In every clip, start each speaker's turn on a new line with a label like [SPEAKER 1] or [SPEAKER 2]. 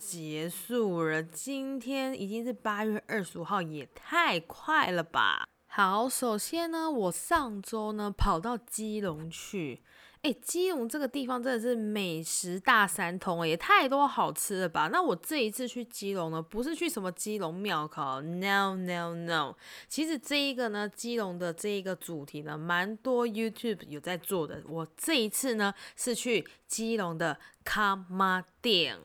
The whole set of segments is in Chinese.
[SPEAKER 1] 结束了，今天已经是八月二十五号，也太快了吧！好，首先呢，我上周呢跑到基隆去。哎，基隆这个地方真的是美食大三通，也太多好吃了吧？那我这一次去基隆呢，不是去什么基隆庙口，no no no。其实这一个呢，基隆的这一个主题呢，蛮多 YouTube 有在做的。我这一次呢，是去基隆的卡玛店，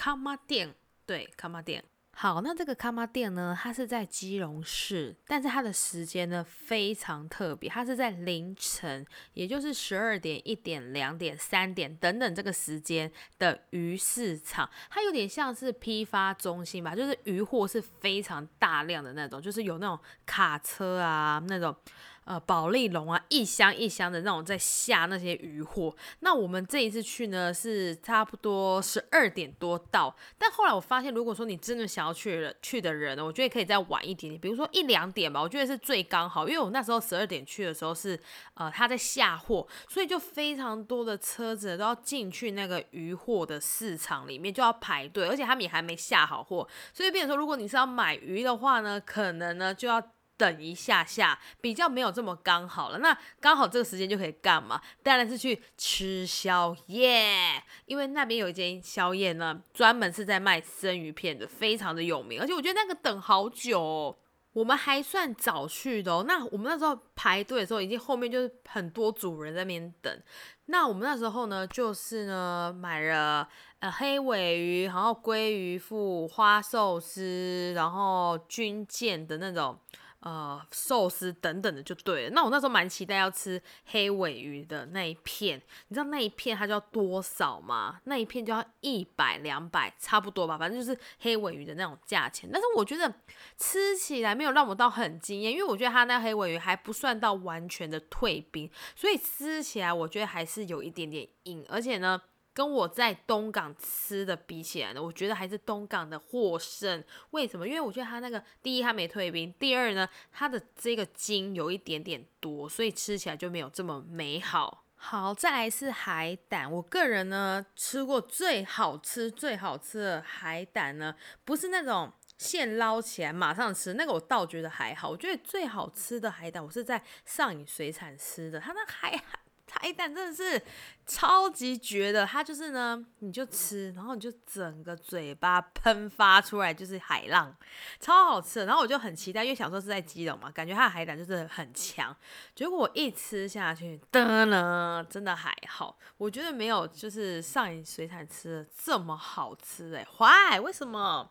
[SPEAKER 1] 卡玛店，对，卡玛店。好，那这个卡玛店呢，它是在基隆市，但是它的时间呢非常特别，它是在凌晨，也就是十二点、一点、两点、三点等等这个时间的鱼市场，它有点像是批发中心吧，就是鱼货是非常大量的那种，就是有那种卡车啊那种。呃，保利龙啊，一箱一箱的那种在下那些鱼货。那我们这一次去呢，是差不多十二点多到。但后来我发现，如果说你真的想要去的去的人呢，我觉得可以再晚一点点，比如说一两点吧，我觉得是最刚好。因为我那时候十二点去的时候是呃他在下货，所以就非常多的车子都要进去那个鱼货的市场里面就要排队，而且他们也还没下好货，所以变说，如果你是要买鱼的话呢，可能呢就要。等一下下，比较没有这么刚好了。那刚好这个时间就可以干嘛？当然是去吃宵夜，因为那边有一间宵夜呢，专门是在卖生鱼片的，非常的有名。而且我觉得那个等好久，我们还算早去的哦。那我们那时候排队的时候，已经后面就是很多组人在那边等。那我们那时候呢，就是呢买了呃黑尾鱼，然后鲑鱼腹、花寿司，然后军舰的那种。呃，寿司等等的就对了。那我那时候蛮期待要吃黑尾鱼的那一片，你知道那一片它就要多少吗？那一片就要一百两百，差不多吧，反正就是黑尾鱼的那种价钱。但是我觉得吃起来没有让我到很惊艳，因为我觉得它那黑尾鱼还不算到完全的退冰，所以吃起来我觉得还是有一点点硬，而且呢。跟我在东港吃的比起来呢，我觉得还是东港的获胜。为什么？因为我觉得它那个第一它没退冰，第二呢它的这个筋有一点点多，所以吃起来就没有这么美好。好，再来是海胆。我个人呢吃过最好吃、最好吃的海胆呢，不是那种现捞起来马上吃，那个我倒觉得还好。我觉得最好吃的海胆，我是在上影水产吃的，它那海 海。胆真的是超级绝的，它就是呢，你就吃，然后你就整个嘴巴喷发出来就是海浪，超好吃。然后我就很期待，因为想说是在基隆嘛，感觉它的海胆就是很强。结果我一吃下去，的呢，真的还好，我觉得没有就是上一水产吃的这么好吃哎，坏，为什么？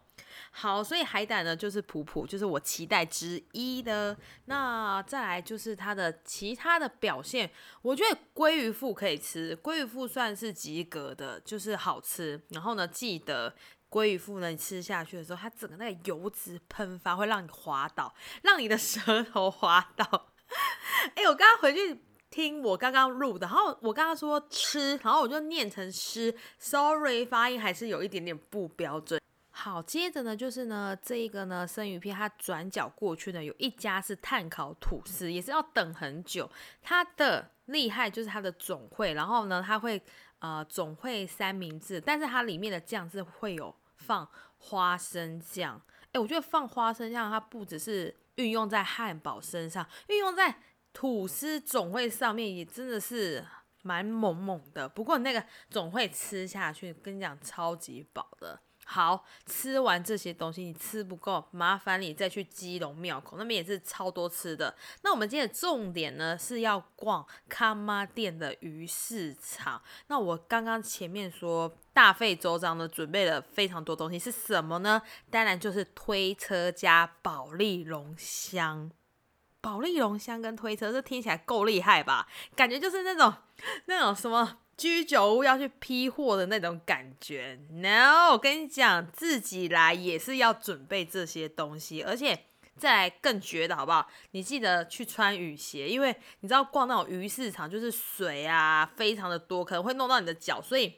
[SPEAKER 1] 好，所以海胆呢就是普普，就是我期待之一的。那再来就是它的其他的表现，我觉得鲑鱼腹可以吃，鲑鱼腹算是及格的，就是好吃。然后呢，记得鲑鱼腹呢，你吃下去的时候，它整个那个油脂喷发，会让你滑倒，让你的舌头滑倒。哎，我刚刚回去听我刚刚录的，然后我刚刚说吃，然后我就念成吃，sorry，发音还是有一点点不标准。好，接着呢，就是呢，这一个呢，生鱼片它转角过去呢，有一家是碳烤吐司，也是要等很久。它的厉害就是它的总会，然后呢，它会呃总会三明治，但是它里面的酱是会有放花生酱。哎，我觉得放花生酱，它不只是运用在汉堡身上，运用在吐司总会上面也真的是蛮猛猛的。不过那个总会吃下去，跟你讲超级饱的。好吃完这些东西，你吃不够，麻烦你再去基隆庙口那边也是超多吃的。那我们今天的重点呢是要逛康妈店的鱼市场。那我刚刚前面说大费周章的准备了非常多东西，是什么呢？当然就是推车加保利龙箱。保利龙箱跟推车，这听起来够厉害吧？感觉就是那种那种什么。居酒屋要去批货的那种感觉，no，我跟你讲，自己来也是要准备这些东西，而且再来更绝的好不好？你记得去穿雨鞋，因为你知道逛那种鱼市场就是水啊，非常的多，可能会弄到你的脚，所以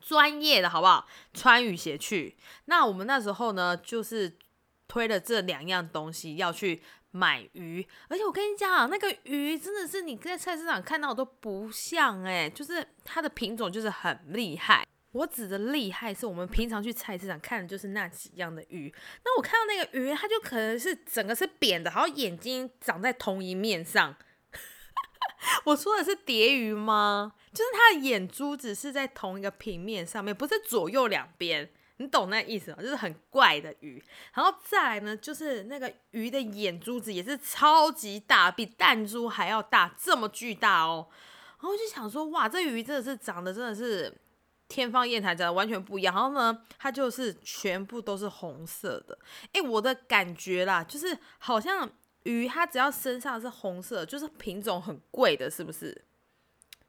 [SPEAKER 1] 专业的好不好？穿雨鞋去。那我们那时候呢，就是推了这两样东西要去。买鱼，而且我跟你讲，那个鱼真的是你在菜市场看到都不像哎，就是它的品种就是很厉害。我指的厉害是我们平常去菜市场看的就是那几样的鱼。那我看到那个鱼，它就可能是整个是扁的，然后眼睛长在同一面上。我说的是蝶鱼吗？就是它的眼珠子是在同一个平面上面，不是左右两边。你懂那意思吗？就是很怪的鱼。然后再来呢，就是那个鱼的眼珠子也是超级大，比弹珠还要大，这么巨大哦。然后就想说，哇，这鱼真的是长得真的是天方夜谭，长得完全不一样。然后呢，它就是全部都是红色的。哎，我的感觉啦，就是好像。鱼它只要身上是红色，就是品种很贵的，是不是？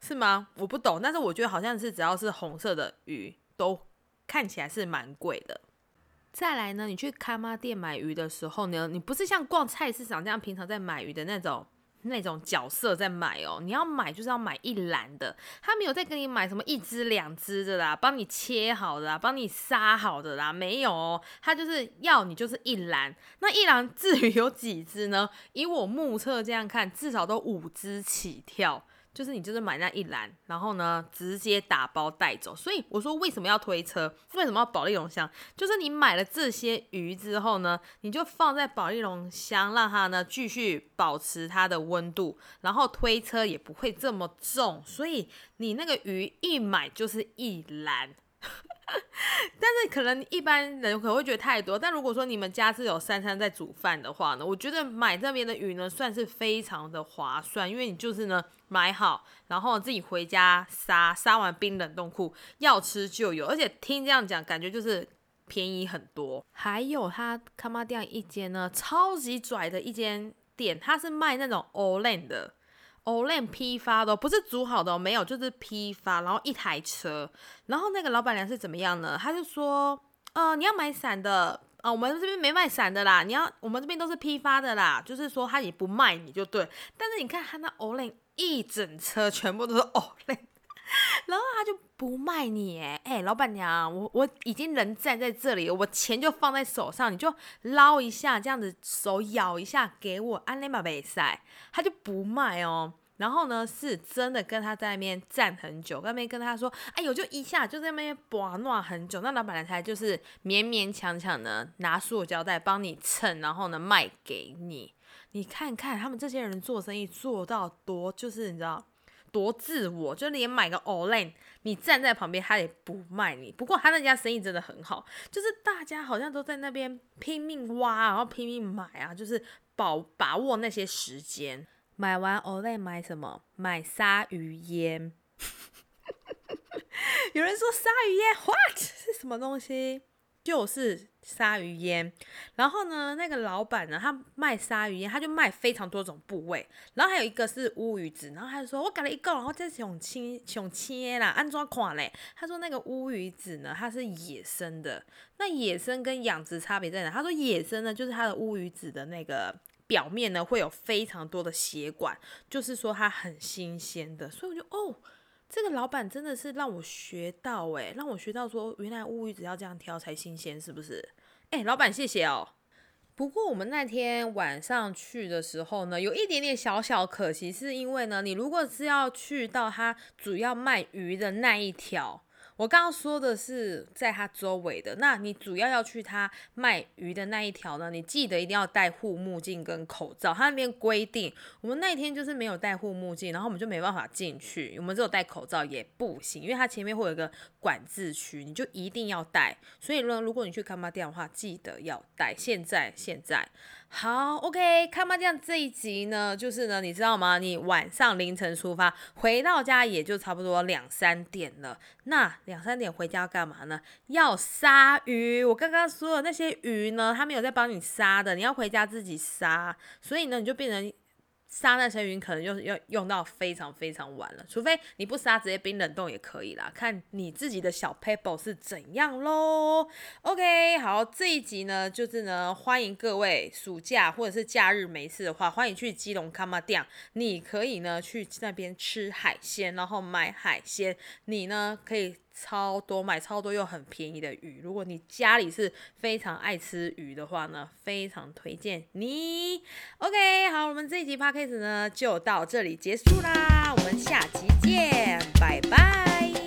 [SPEAKER 1] 是吗？我不懂，但是我觉得好像是只要是红色的鱼都看起来是蛮贵的。再来呢，你去开妈店买鱼的时候呢，你不是像逛菜市场这样平常在买鱼的那种。那种角色在买哦，你要买就是要买一篮的，他没有在给你买什么一只两只的啦，帮你切好的啦，帮你杀好的啦，没有哦，他就是要你就是一篮，那一篮至于有几只呢？以我目测这样看，至少都五只起跳。就是你就是买那一篮，然后呢直接打包带走。所以我说为什么要推车？为什么要保利龙箱？就是你买了这些鱼之后呢，你就放在保利龙箱，让它呢继续保持它的温度，然后推车也不会这么重。所以你那个鱼一买就是一篮。但是可能一般人可能会觉得太多，但如果说你们家是有三餐在煮饭的话呢，我觉得买这边的鱼呢算是非常的划算，因为你就是呢买好，然后自己回家杀，杀完冰冷冻库，要吃就有，而且听这样讲，感觉就是便宜很多。还有他卡玛店一间呢，超级拽的一间店，他是卖那种 o l a n 的。Olay 批发的，不是煮好的，没有，就是批发，然后一台车，然后那个老板娘是怎么样呢？她就说，呃，你要买伞的，啊，我们这边没卖伞的啦，你要，我们这边都是批发的啦，就是说他也不卖你就对，但是你看他那 Olay 一整车全部都是 Olay 然后他就不卖你，哎，哎，老板娘，我我已经人站在这里，我钱就放在手上，你就捞一下，这样子手咬一下给我，安内玛贝塞，他就不卖哦。然后呢，是真的跟他在那边站很久，那边跟他说，哎呦，就一下就在那边把弄很久，那老板娘才就是勉勉强强的拿塑胶袋帮你称，然后呢卖给你。你看看他们这些人做生意做到多，就是你知道。多自我，就连买个 Olay，你站在旁边他也不卖你。不过他那家生意真的很好，就是大家好像都在那边拼命挖，然后拼命买啊，就是保把握那些时间。买完 Olay 买什么？买鲨鱼烟。有人说鲨鱼烟，What 是什么东西？就是鲨鱼烟，然后呢，那个老板呢，他卖鲨鱼烟，他就卖非常多种部位，然后还有一个是乌鱼子，然后他就说，我搞了一个，然后再想切想切啦，安装款嘞。他说那个乌鱼子呢，它是野生的，那野生跟养殖差别在哪？他说野生呢，就是它的乌鱼子的那个表面呢会有非常多的血管，就是说它很新鲜的，所以我就哦。这个老板真的是让我学到哎，让我学到说原来乌鱼子要这样挑才新鲜，是不是？哎，老板谢谢哦。不过我们那天晚上去的时候呢，有一点点小小可惜，是因为呢，你如果是要去到他主要卖鱼的那一条。我刚刚说的是在它周围的，那你主要要去它卖鱼的那一条呢？你记得一定要戴护目镜跟口罩。它那边规定，我们那天就是没有戴护目镜，然后我们就没办法进去。我们只有戴口罩也不行，因为它前面会有一个管制区，你就一定要戴。所以呢，如果你去看妈店的话，记得要戴。现在现在。好，OK，看麻将这一集呢，就是呢，你知道吗？你晚上凌晨出发，回到家也就差不多两三点了。那两三点回家干嘛呢？要杀鱼。我刚刚说的那些鱼呢，他没有在帮你杀的，你要回家自己杀。所以呢，你就变成。杀那些鱼可能就是要用到非常非常晚了，除非你不杀，直接冰冷冻也可以啦，看你自己的小 paper 是怎样喽。OK，好，这一集呢，就是呢，欢迎各位暑假或者是假日没事的话，欢迎去基隆卡玛店，你可以呢去那边吃海鲜，然后买海鲜，你呢可以。超多买超多又很便宜的鱼，如果你家里是非常爱吃鱼的话呢，非常推荐你。OK，好，我们这一集 p a c k a g e 呢就到这里结束啦，我们下期见，拜拜。